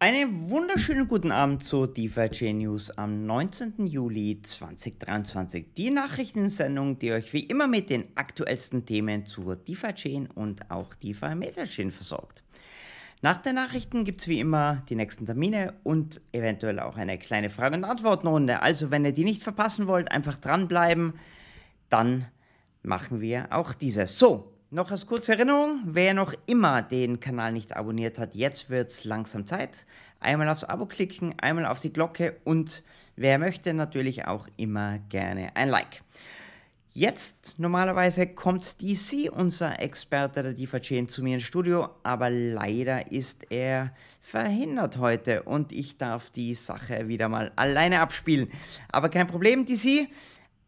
Einen wunderschönen guten Abend zur DeFi News am 19. Juli 2023. Die Nachrichtensendung, die euch wie immer mit den aktuellsten Themen zur DeFi und auch DeFi Metachain versorgt. Nach den Nachrichten gibt es wie immer die nächsten Termine und eventuell auch eine kleine Frage- und Antwortenrunde. Also wenn ihr die nicht verpassen wollt, einfach dranbleiben, dann machen wir auch diese. So, noch als kurze Erinnerung, wer noch immer den Kanal nicht abonniert hat, jetzt wird es langsam Zeit. Einmal aufs Abo klicken, einmal auf die Glocke und wer möchte natürlich auch immer gerne ein Like. Jetzt normalerweise kommt DC, unser Experte der DeFi-Chain, zu mir ins Studio, aber leider ist er verhindert heute und ich darf die Sache wieder mal alleine abspielen. Aber kein Problem, DC,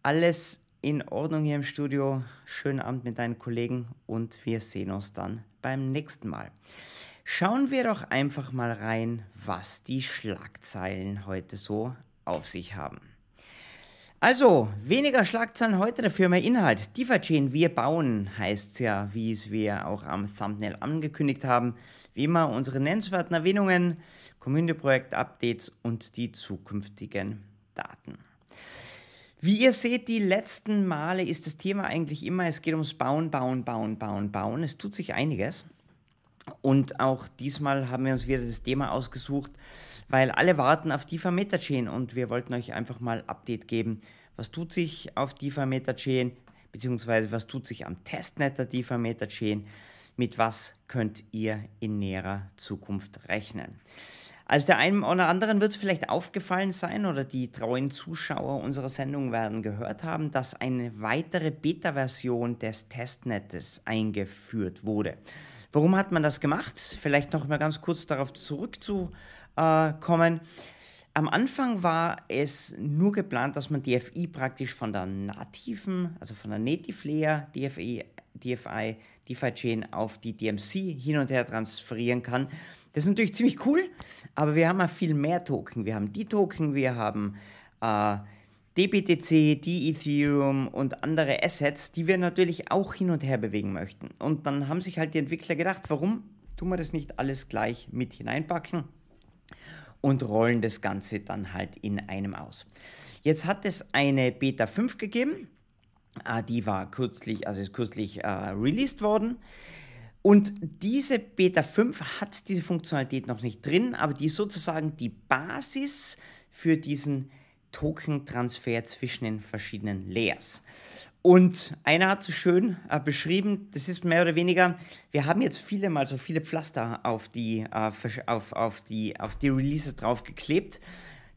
alles in Ordnung hier im Studio. Schönen Abend mit deinen Kollegen und wir sehen uns dann beim nächsten Mal. Schauen wir doch einfach mal rein, was die Schlagzeilen heute so auf sich haben. Also, weniger Schlagzeilen heute, dafür mehr Inhalt. DeFi-Chain, wir bauen, heißt es ja, wie es wir auch am Thumbnail angekündigt haben. Wie immer unsere nennenswerten Erwähnungen, Community-Projekt-Updates und die zukünftigen Daten. Wie ihr seht, die letzten Male ist das Thema eigentlich immer, es geht ums Bauen, Bauen, Bauen, Bauen, Bauen. Es tut sich einiges. Und auch diesmal haben wir uns wieder das Thema ausgesucht, weil alle warten auf DeFi Metachain und wir wollten euch einfach mal Update geben. Was tut sich auf DeFi Metachain, beziehungsweise was tut sich am Testnet der DeFi Metachain? Mit was könnt ihr in näherer Zukunft rechnen? Also der einen oder anderen wird es vielleicht aufgefallen sein oder die treuen Zuschauer unserer Sendung werden gehört haben, dass eine weitere Beta-Version des Testnetes eingeführt wurde. Warum hat man das gemacht? Vielleicht noch mal ganz kurz darauf zurückzukommen. Am Anfang war es nur geplant, dass man DFI praktisch von der nativen, also von der Native Layer DFI, DFI, DeFi Chain auf die DMC hin und her transferieren kann. Das ist natürlich ziemlich cool, aber wir haben ja viel mehr Token. Wir haben die Token, wir haben äh, DBTC, die Ethereum und andere Assets, die wir natürlich auch hin und her bewegen möchten. Und dann haben sich halt die Entwickler gedacht, warum tun wir das nicht alles gleich mit hineinpacken und rollen das Ganze dann halt in einem aus. Jetzt hat es eine Beta 5 gegeben, äh, die war kürzlich, also ist kürzlich äh, released worden. Und diese Beta 5 hat diese Funktionalität noch nicht drin, aber die ist sozusagen die Basis für diesen Token-Transfer zwischen den verschiedenen Layers. Und einer hat so schön äh, beschrieben, das ist mehr oder weniger, wir haben jetzt viele mal so viele Pflaster auf die, äh, auf, auf, die, auf die Releases draufgeklebt.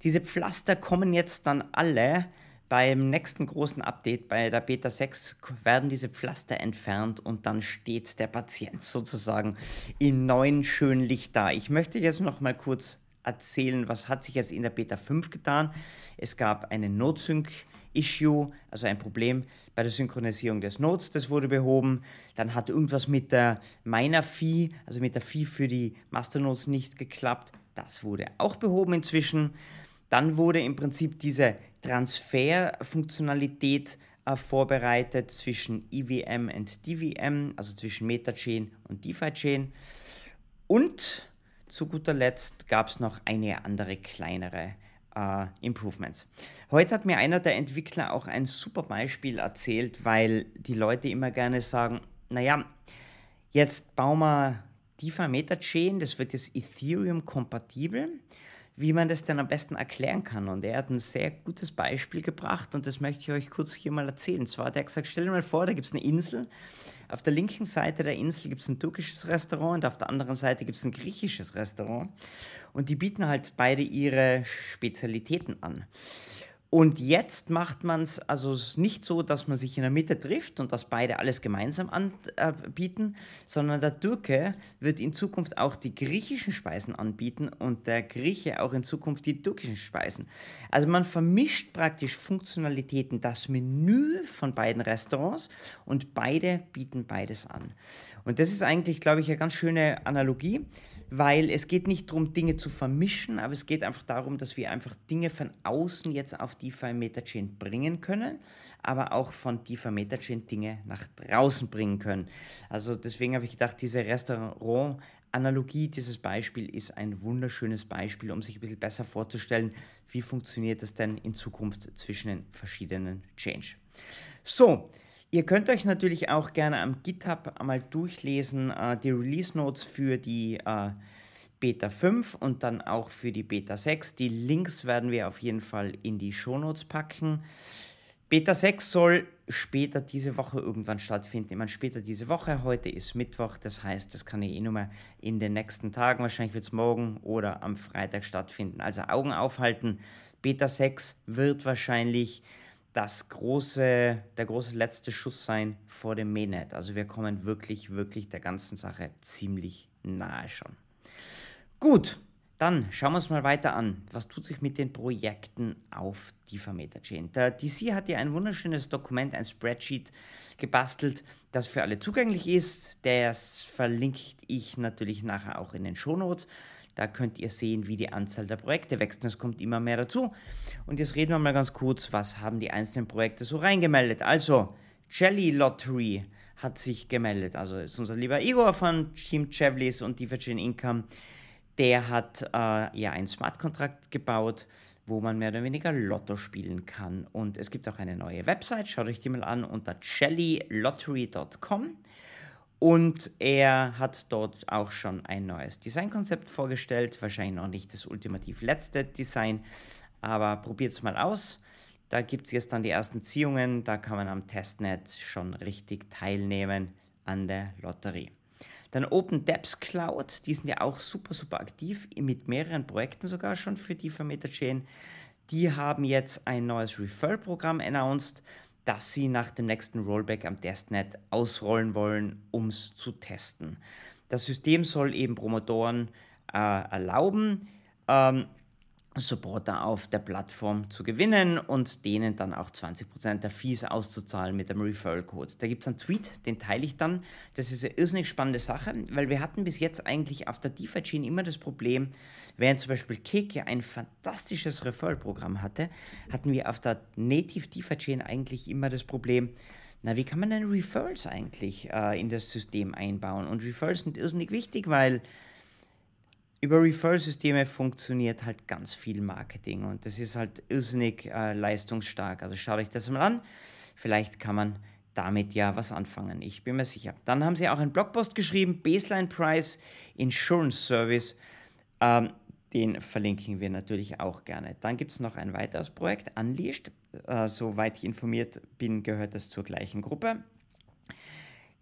Diese Pflaster kommen jetzt dann alle beim nächsten großen Update, bei der Beta 6, werden diese Pflaster entfernt und dann steht der Patient sozusagen in neuen schönen Licht da. Ich möchte jetzt noch mal kurz erzählen, was hat sich jetzt in der Beta 5 getan. Es gab eine Notsync Issue, also ein Problem bei der Synchronisierung des Nodes, das wurde behoben. Dann hat irgendwas mit der Miner-Fee, also mit der Fee für die Masternodes nicht geklappt. Das wurde auch behoben inzwischen. Dann wurde im Prinzip diese Transferfunktionalität äh, vorbereitet zwischen EVM und DVM, also zwischen Metachain und DeFi-Chain. Und zu guter Letzt gab es noch eine andere kleinere äh, Improvements. Heute hat mir einer der Entwickler auch ein super Beispiel erzählt, weil die Leute immer gerne sagen, naja, jetzt bauen wir DeFi Metachain, das wird jetzt Ethereum kompatibel wie man das denn am besten erklären kann. Und er hat ein sehr gutes Beispiel gebracht und das möchte ich euch kurz hier mal erzählen. Zwar hat er gesagt, stell dir mal vor, da gibt es eine Insel. Auf der linken Seite der Insel gibt es ein türkisches Restaurant und auf der anderen Seite gibt es ein griechisches Restaurant. Und die bieten halt beide ihre Spezialitäten an. Und jetzt macht man es also nicht so, dass man sich in der Mitte trifft und dass beide alles gemeinsam anbieten, sondern der Türke wird in Zukunft auch die griechischen Speisen anbieten und der Grieche auch in Zukunft die türkischen Speisen. Also man vermischt praktisch Funktionalitäten, das Menü von beiden Restaurants und beide bieten beides an. Und das ist eigentlich, glaube ich, eine ganz schöne Analogie weil es geht nicht darum, Dinge zu vermischen, aber es geht einfach darum, dass wir einfach Dinge von außen jetzt auf DeFi Metachain bringen können, aber auch von DeFi Metachain Dinge nach draußen bringen können. Also deswegen habe ich gedacht, diese Restaurant Analogie dieses Beispiel ist ein wunderschönes Beispiel, um sich ein bisschen besser vorzustellen, wie funktioniert das denn in Zukunft zwischen den verschiedenen Change. So, ihr könnt euch natürlich auch gerne am GitHub einmal durchlesen, äh, die Release Notes für die äh, Beta 5 und dann auch für die Beta 6. Die Links werden wir auf jeden Fall in die Show Notes packen. Beta 6 soll später diese Woche irgendwann stattfinden. Ich meine, später diese Woche, heute ist Mittwoch, das heißt, das kann ich eh nur mal in den nächsten Tagen, wahrscheinlich wird es morgen oder am Freitag stattfinden. Also Augen aufhalten. Beta 6 wird wahrscheinlich das große, der große letzte Schuss sein vor dem Mainnet. Also wir kommen wirklich, wirklich der ganzen Sache ziemlich nahe schon. Gut, dann schauen wir uns mal weiter an. Was tut sich mit den Projekten auf DeFi Metachain? Der DC hat ja ein wunderschönes Dokument, ein Spreadsheet gebastelt, das für alle zugänglich ist. Das verlinke ich natürlich nachher auch in den Shownotes. Da könnt ihr sehen, wie die Anzahl der Projekte wächst. Es kommt immer mehr dazu. Und jetzt reden wir mal ganz kurz, was haben die einzelnen Projekte so reingemeldet. Also, Jelly Lottery hat sich gemeldet. Also ist unser lieber Igor von Team Chevlis und DeFi Income der hat äh, ja einen Smart Contract gebaut, wo man mehr oder weniger Lotto spielen kann. Und es gibt auch eine neue Website, schaut euch die mal an unter jellylottery.com. Und er hat dort auch schon ein neues Designkonzept vorgestellt. Wahrscheinlich noch nicht das ultimativ letzte Design, aber probiert es mal aus. Da gibt es jetzt dann die ersten Ziehungen. Da kann man am Testnet schon richtig teilnehmen an der Lotterie. Dann Open Depths Cloud, die sind ja auch super, super aktiv, mit mehreren Projekten sogar schon für die Vermeter Chain. Die haben jetzt ein neues Referral-Programm announced, das sie nach dem nächsten Rollback am Testnet ausrollen wollen, um es zu testen. Das System soll eben Promotoren äh, erlauben, ähm, Supporter auf der Plattform zu gewinnen und denen dann auch 20% der Fees auszuzahlen mit dem Referral-Code. Da gibt es einen Tweet, den teile ich dann. Das ist eine irrsinnig spannende Sache, weil wir hatten bis jetzt eigentlich auf der DeFi-Chain immer das Problem, während zum Beispiel ja ein fantastisches Referral-Programm hatte, hatten wir auf der Native DeFi-Chain eigentlich immer das Problem, na, wie kann man denn Referrals eigentlich äh, in das System einbauen? Und Referrals sind irrsinnig wichtig, weil über Referral-Systeme funktioniert halt ganz viel Marketing und das ist halt irrsinnig äh, leistungsstark. Also schaut euch das mal an. Vielleicht kann man damit ja was anfangen. Ich bin mir sicher. Dann haben sie auch einen Blogpost geschrieben, Baseline Price Insurance Service. Ähm, den verlinken wir natürlich auch gerne. Dann gibt es noch ein weiteres Projekt, Unleashed. Äh, soweit ich informiert bin, gehört das zur gleichen Gruppe.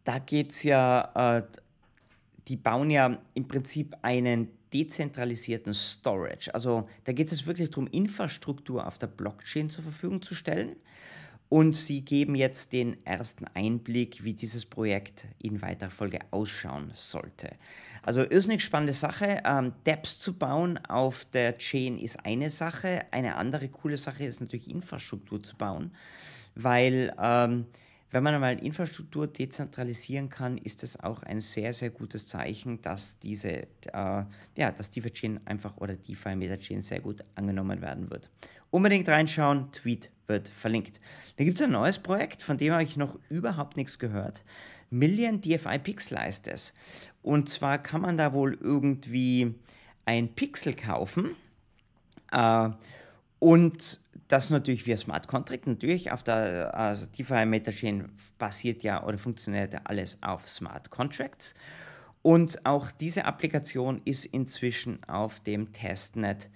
Da geht es ja, äh, die bauen ja im Prinzip einen dezentralisierten Storage. Also da geht es wirklich darum, Infrastruktur auf der Blockchain zur Verfügung zu stellen. Und sie geben jetzt den ersten Einblick, wie dieses Projekt in weiterer Folge ausschauen sollte. Also irrsinnig spannende Sache. Ähm, Dapps zu bauen auf der Chain ist eine Sache. Eine andere coole Sache ist natürlich Infrastruktur zu bauen, weil ähm, wenn man einmal Infrastruktur dezentralisieren kann, ist das auch ein sehr, sehr gutes Zeichen, dass diese, äh, ja, dass DeFi-Chain einfach oder DeFi Meta-Chain sehr gut angenommen werden wird. Unbedingt reinschauen, Tweet wird verlinkt. Da gibt es ein neues Projekt, von dem habe ich noch überhaupt nichts gehört. Million DFI Pixel heißt es. Und zwar kann man da wohl irgendwie ein Pixel kaufen. Äh, und das natürlich via Smart Contract, natürlich auf der also DeFi Metachain basiert ja oder funktioniert ja alles auf Smart Contracts. Und auch diese Applikation ist inzwischen auf dem Testnet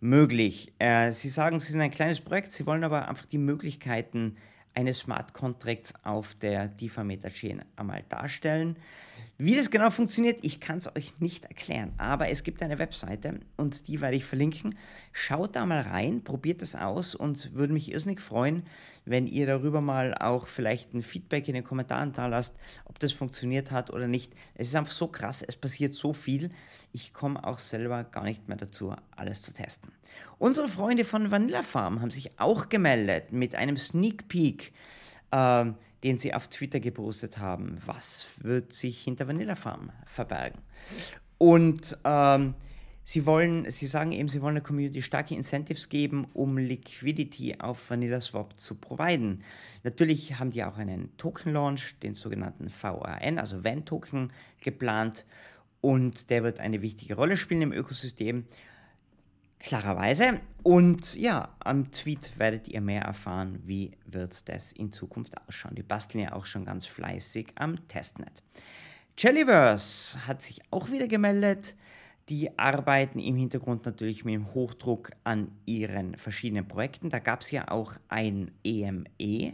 möglich. Äh, Sie sagen, Sie sind ein kleines Projekt, Sie wollen aber einfach die Möglichkeiten eines Smart Contracts auf der DeFi Metachain einmal darstellen. Wie das genau funktioniert, ich kann es euch nicht erklären, aber es gibt eine Webseite und die werde ich verlinken. Schaut da mal rein, probiert das aus und würde mich irrsinnig freuen, wenn ihr darüber mal auch vielleicht ein Feedback in den Kommentaren da lasst, ob das funktioniert hat oder nicht. Es ist einfach so krass, es passiert so viel. Ich komme auch selber gar nicht mehr dazu, alles zu testen. Unsere Freunde von Vanilla Farm haben sich auch gemeldet mit einem Sneak Peek. Ähm, den sie auf Twitter gepostet haben. Was wird sich hinter Vanilla Farm verbergen? Und ähm, sie wollen, sie sagen eben, sie wollen der Community starke Incentives geben, um Liquidity auf Vanilla Swap zu providen. Natürlich haben die auch einen Token Launch, den sogenannten VRN, also VAN Token, geplant. und der wird eine wichtige Rolle spielen im Ökosystem. Klarerweise. Und ja, am Tweet werdet ihr mehr erfahren, wie wird das in Zukunft ausschauen. Die basteln ja auch schon ganz fleißig am Testnet. Jellyverse hat sich auch wieder gemeldet. Die arbeiten im Hintergrund natürlich mit dem Hochdruck an ihren verschiedenen Projekten. Da gab es ja auch ein EME e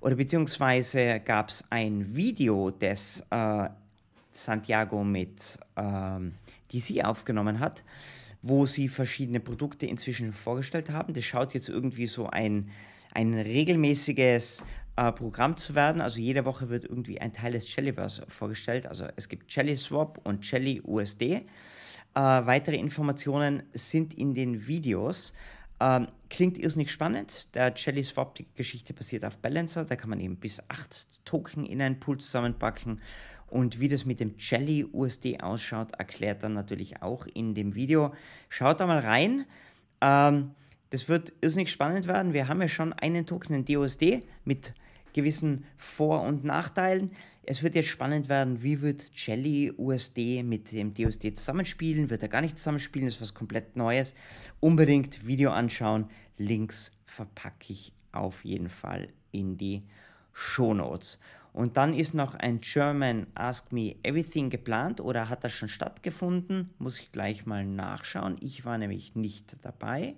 oder beziehungsweise gab es ein Video, das äh, Santiago mit äh, DC aufgenommen hat wo sie verschiedene Produkte inzwischen vorgestellt haben. Das schaut jetzt irgendwie so ein, ein regelmäßiges äh, Programm zu werden. Also jede Woche wird irgendwie ein Teil des Jellyverse vorgestellt. Also es gibt Jelly Swap und Jelly USD. Äh, weitere Informationen sind in den Videos. Ähm, klingt irrsinnig spannend. Der Jelly Swap, die Geschichte basiert auf Balancer. Da kann man eben bis acht Token in einen Pool zusammenpacken und wie das mit dem Jelly USD ausschaut, erklärt er natürlich auch in dem Video. Schaut da mal rein. Ähm, das wird irrsinnig spannend werden. Wir haben ja schon einen Token, den DUSD, mit gewissen Vor- und Nachteilen. Es wird jetzt spannend werden, wie wird Jelly USD mit dem DUSD zusammenspielen? Wird er gar nicht zusammenspielen? Das ist was komplett Neues. Unbedingt Video anschauen. Links verpacke ich auf jeden Fall in die Show Notes. Und dann ist noch ein German Ask Me Everything geplant oder hat das schon stattgefunden? Muss ich gleich mal nachschauen. Ich war nämlich nicht dabei.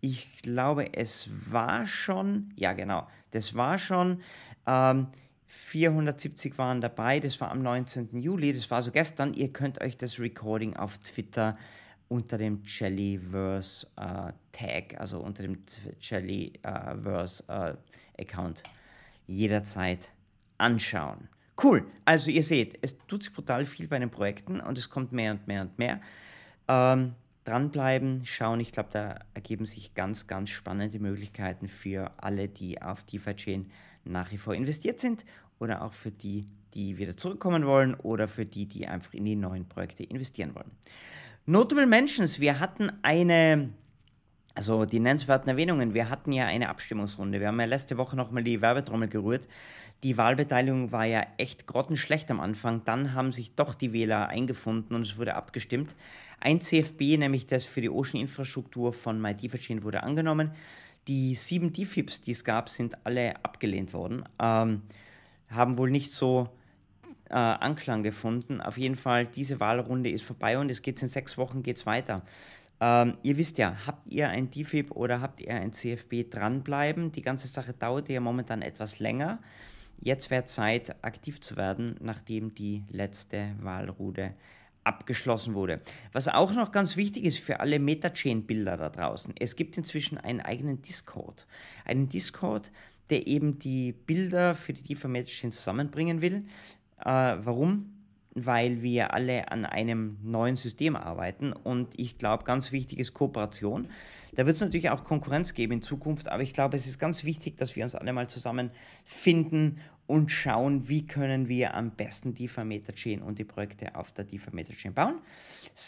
Ich glaube, es war schon, ja genau, das war schon. Ähm, 470 waren dabei, das war am 19. Juli, das war so gestern. Ihr könnt euch das Recording auf Twitter unter dem Jellyverse äh, Tag, also unter dem Jellyverse äh, Account jederzeit anschauen. Cool, also ihr seht, es tut sich brutal viel bei den Projekten und es kommt mehr und mehr und mehr. Ähm, dranbleiben, schauen, ich glaube, da ergeben sich ganz, ganz spannende Möglichkeiten für alle, die auf DeFi-Chain nach wie vor investiert sind oder auch für die, die wieder zurückkommen wollen oder für die, die einfach in die neuen Projekte investieren wollen. Notable Mentions, wir hatten eine also die nennenswerten Erwähnungen. Wir hatten ja eine Abstimmungsrunde. Wir haben ja letzte Woche nochmal die Werbetrommel gerührt. Die Wahlbeteiligung war ja echt grottenschlecht am Anfang. Dann haben sich doch die Wähler eingefunden und es wurde abgestimmt. Ein CFB, nämlich das für die Ocean-Infrastruktur von MyDefaChain, wurde angenommen. Die sieben DFIPs, die es gab, sind alle abgelehnt worden. Ähm, haben wohl nicht so äh, Anklang gefunden. Auf jeden Fall, diese Wahlrunde ist vorbei und es geht in sechs Wochen geht's weiter. Ähm, ihr wisst ja, habt ihr ein DFIB oder habt ihr ein CFB dranbleiben? Die ganze Sache dauert ja momentan etwas länger. Jetzt wäre Zeit, aktiv zu werden, nachdem die letzte Wahlrude abgeschlossen wurde. Was auch noch ganz wichtig ist für alle Metachain-Bilder da draußen, es gibt inzwischen einen eigenen Discord. Einen Discord, der eben die Bilder für die DeFi Metachain zusammenbringen will. Äh, warum? Weil wir alle an einem neuen System arbeiten und ich glaube, ganz wichtig ist Kooperation. Da wird es natürlich auch Konkurrenz geben in Zukunft, aber ich glaube, es ist ganz wichtig, dass wir uns alle mal zusammenfinden und schauen, wie können wir am besten die Metachain und die Projekte auf der DeFi Metachain bauen.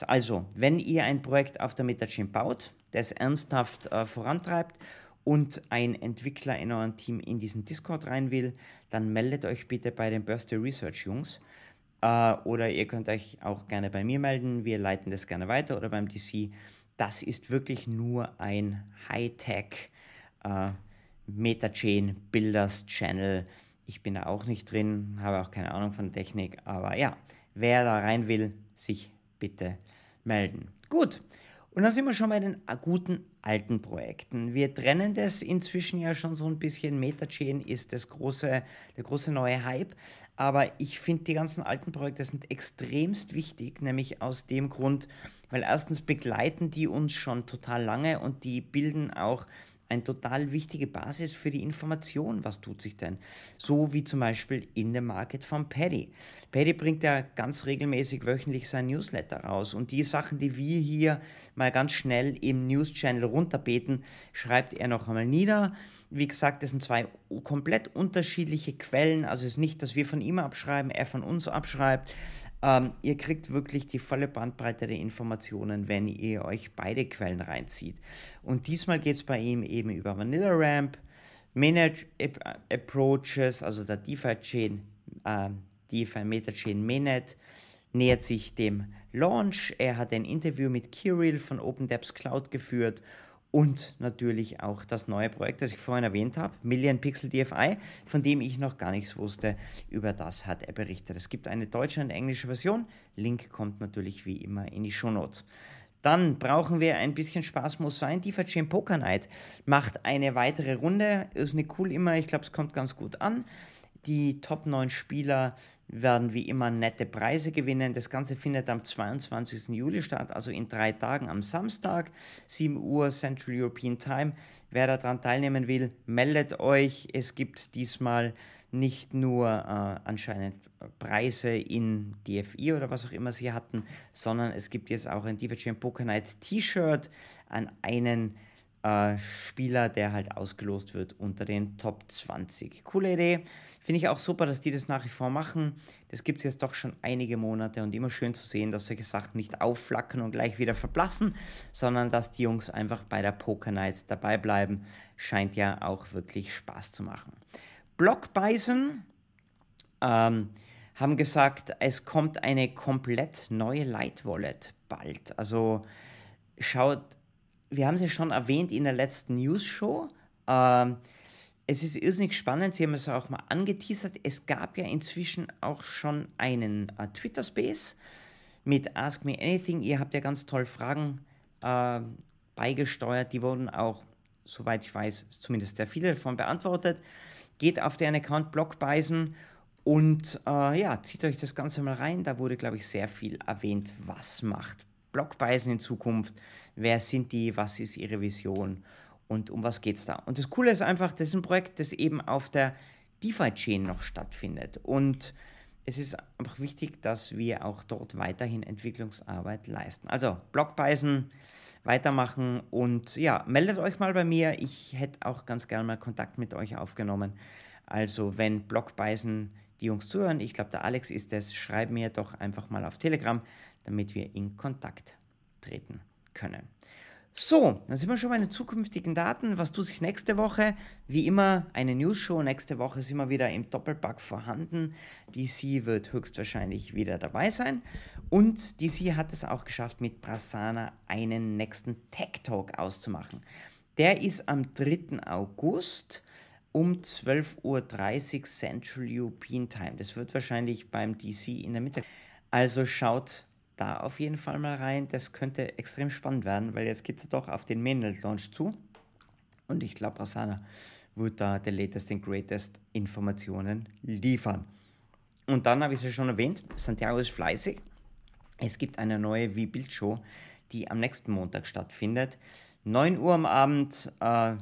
Also, wenn ihr ein Projekt auf der Metachain baut, das ernsthaft äh, vorantreibt und ein Entwickler in eurem Team in diesen Discord rein will, dann meldet euch bitte bei den Birthday Research Jungs. Äh, oder ihr könnt euch auch gerne bei mir melden. Wir leiten das gerne weiter oder beim DC. Das ist wirklich nur ein Hightech äh, Metachain Builders Channel. Ich bin da auch nicht drin, habe auch keine Ahnung von Technik, aber ja, wer da rein will, sich bitte melden. Gut, und dann sind wir schon bei den guten alten Projekten. Wir trennen das inzwischen ja schon so ein bisschen. Metachain ist das große, der große neue Hype. Aber ich finde, die ganzen alten Projekte sind extremst wichtig, nämlich aus dem Grund, weil erstens begleiten die uns schon total lange und die bilden auch eine total wichtige Basis für die Information, was tut sich denn. So wie zum Beispiel in der Market von Paddy. Paddy bringt ja ganz regelmäßig wöchentlich sein Newsletter raus und die Sachen, die wir hier mal ganz schnell im News-Channel runterbeten, schreibt er noch einmal nieder. Wie gesagt, das sind zwei komplett unterschiedliche Quellen, also es ist nicht, dass wir von ihm abschreiben, er von uns abschreibt, ähm, ihr kriegt wirklich die volle Bandbreite der Informationen, wenn ihr euch beide Quellen reinzieht. Und diesmal geht es bei ihm eben über Vanilla Ramp, Manage Approaches, also der DeFi Chain, äh, DeFi Meta Chain Mainnet, nähert sich dem Launch. Er hat ein Interview mit Kirill von OpenDeps Cloud geführt und natürlich auch das neue Projekt, das ich vorhin erwähnt habe, Million Pixel DFI, von dem ich noch gar nichts wusste. Über das hat er berichtet. Es gibt eine deutsche und englische Version. Link kommt natürlich wie immer in die Shownotes. Dann brauchen wir ein bisschen Spaß, muss sein. Die Chain Poker Night macht eine weitere Runde. Ist nicht cool immer, ich glaube, es kommt ganz gut an. Die Top 9 Spieler werden wie immer nette Preise gewinnen. Das Ganze findet am 22. Juli statt, also in drei Tagen am Samstag, 7 Uhr Central European Time. Wer daran teilnehmen will, meldet euch. Es gibt diesmal nicht nur äh, anscheinend Preise in DFI oder was auch immer sie hatten, sondern es gibt jetzt auch ein Jam Poker Night T-Shirt an einen äh, Spieler, der halt ausgelost wird unter den Top 20. Coole Idee. Finde ich auch super, dass die das nach wie vor machen. Das gibt es jetzt doch schon einige Monate und immer schön zu sehen, dass solche Sachen nicht aufflackern und gleich wieder verblassen, sondern dass die Jungs einfach bei der Poker Night dabei bleiben. Scheint ja auch wirklich Spaß zu machen. Blockbeißen ähm, haben gesagt, es kommt eine komplett neue Light Wallet bald. Also schaut, wir haben sie schon erwähnt in der letzten News-Show. Ähm, es ist irrsinnig spannend, Sie haben es auch mal angeteasert. Es gab ja inzwischen auch schon einen äh, Twitter-Space mit Ask Me Anything. Ihr habt ja ganz toll Fragen äh, beigesteuert. Die wurden auch, soweit ich weiß, zumindest sehr viele davon beantwortet. Geht auf deren Account Blockbeisen und äh, ja, zieht euch das Ganze mal rein. Da wurde, glaube ich, sehr viel erwähnt, was macht Blockbeisen in Zukunft, wer sind die, was ist ihre Vision und um was geht es da. Und das Coole ist einfach, das ist ein Projekt, das eben auf der DeFi-Chain noch stattfindet. Und es ist einfach wichtig, dass wir auch dort weiterhin Entwicklungsarbeit leisten. Also Blockbeisen weitermachen und ja, meldet euch mal bei mir. Ich hätte auch ganz gerne mal Kontakt mit euch aufgenommen. Also wenn Blockbeisen die Jungs zuhören, ich glaube der Alex ist es, schreib mir doch einfach mal auf Telegram damit wir in Kontakt treten können. So, dann sind wir schon bei den zukünftigen Daten. Was tut sich nächste Woche? Wie immer eine News-Show. Nächste Woche sind wir wieder im Doppelpack vorhanden. DC wird höchstwahrscheinlich wieder dabei sein. Und DC hat es auch geschafft, mit Prasanna einen nächsten Tech Talk auszumachen. Der ist am 3. August um 12.30 Uhr Central European Time. Das wird wahrscheinlich beim DC in der Mitte. Also schaut da auf jeden Fall mal rein. Das könnte extrem spannend werden, weil jetzt geht es doch auf den Mainnet Launch zu. Und ich glaube, Asana wird da der latest and greatest Informationen liefern. Und dann habe ich es ja schon erwähnt, Santiago ist fleißig. Es gibt eine neue V-Bild-Show, die am nächsten Montag stattfindet. 9 Uhr am Abend. Äh,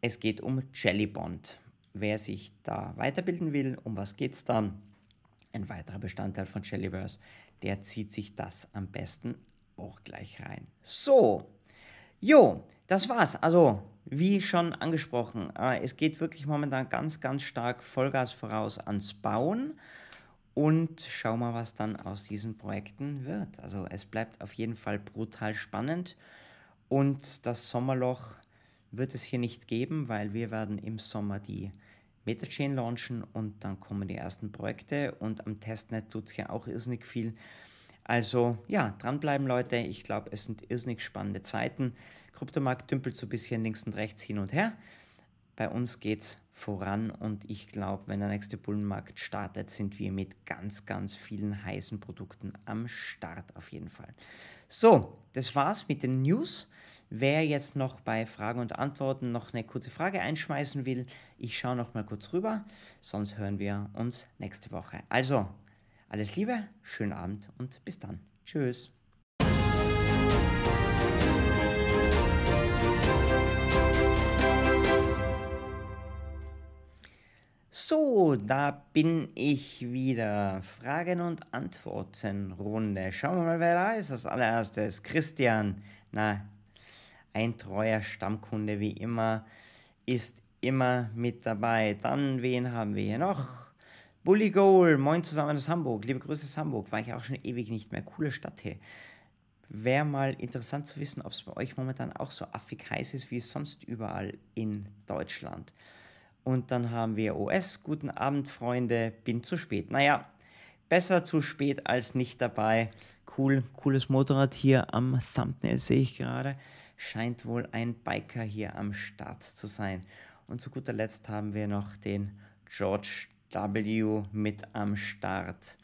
es geht um Jellybond. Wer sich da weiterbilden will, um was geht es dann? Ein weiterer Bestandteil von Jellyverse der zieht sich das am besten auch gleich rein. So, jo, das war's. Also, wie schon angesprochen, äh, es geht wirklich momentan ganz, ganz stark Vollgas voraus ans Bauen. Und schau mal, was dann aus diesen Projekten wird. Also es bleibt auf jeden Fall brutal spannend. Und das Sommerloch wird es hier nicht geben, weil wir werden im Sommer die Metachain launchen und dann kommen die ersten Projekte und am Testnet tut es ja auch irrsinnig viel. Also ja, dranbleiben Leute, ich glaube, es sind irrsinnig spannende Zeiten. Kryptomarkt dümpelt so ein bisschen links und rechts hin und her. Bei uns geht es voran und ich glaube, wenn der nächste Bullenmarkt startet, sind wir mit ganz, ganz vielen heißen Produkten am Start auf jeden Fall. So, das war's mit den News. Wer jetzt noch bei Fragen und Antworten noch eine kurze Frage einschmeißen will, ich schaue noch mal kurz rüber, sonst hören wir uns nächste Woche. Also, alles Liebe, schönen Abend und bis dann. Tschüss. So, da bin ich wieder. Fragen und Antworten Runde. Schauen wir mal, wer da ist. Als allererstes Christian. Na, ein treuer Stammkunde wie immer, ist immer mit dabei. Dann, wen haben wir hier noch? Bully Goal, moin zusammen aus Hamburg. Liebe Grüße aus Hamburg, war ich auch schon ewig nicht mehr. Coole Stadt hier. Wäre mal interessant zu wissen, ob es bei euch momentan auch so affig heiß ist wie sonst überall in Deutschland. Und dann haben wir OS. Guten Abend, Freunde. Bin zu spät. Naja, besser zu spät als nicht dabei. Cool, cooles Motorrad hier am Thumbnail sehe ich gerade. Scheint wohl ein Biker hier am Start zu sein. Und zu guter Letzt haben wir noch den George W. mit am Start.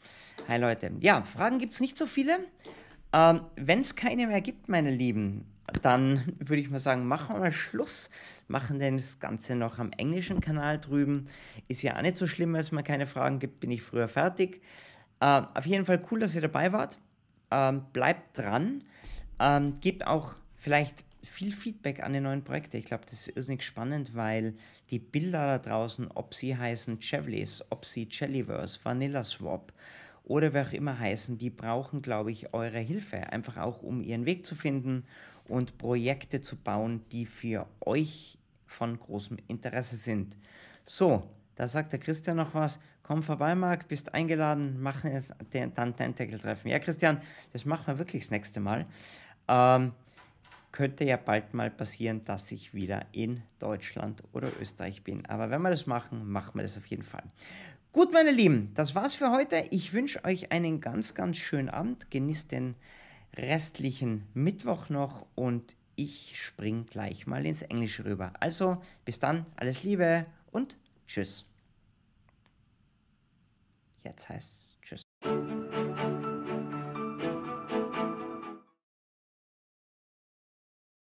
Hi Leute. Ja, Fragen gibt es nicht so viele. Ähm, Wenn es keine mehr gibt, meine Lieben, dann würde ich mal sagen, machen wir mal Schluss. Machen denn das Ganze noch am englischen Kanal drüben. Ist ja auch nicht so schlimm, wenn es mal keine Fragen gibt, bin ich früher fertig. Äh, auf jeden Fall cool, dass ihr dabei wart. Ähm, bleibt dran. Ähm, gebt auch vielleicht viel Feedback an die neuen Projekte. Ich glaube, das ist irrsinnig spannend, weil die Bilder da draußen, ob sie heißen Chevleys, ob sie Jellyverse, Vanilla Swap oder wer auch immer heißen, die brauchen, glaube ich, eure Hilfe. Einfach auch, um ihren Weg zu finden und Projekte zu bauen, die für euch von großem Interesse sind. So, da sagt der Christian noch was. Komm vorbei, Marc, bist eingeladen, machen jetzt dann Tentacle-Treffen. Ja, Christian, das machen wir wirklich das nächste Mal. Ähm, könnte ja bald mal passieren, dass ich wieder in Deutschland oder Österreich bin. Aber wenn wir das machen, machen wir das auf jeden Fall. Gut, meine Lieben, das war's für heute. Ich wünsche euch einen ganz, ganz schönen Abend. Genießt den restlichen Mittwoch noch und ich spring gleich mal ins Englische rüber. Also, bis dann, alles Liebe und tschüss. Jetzt heißt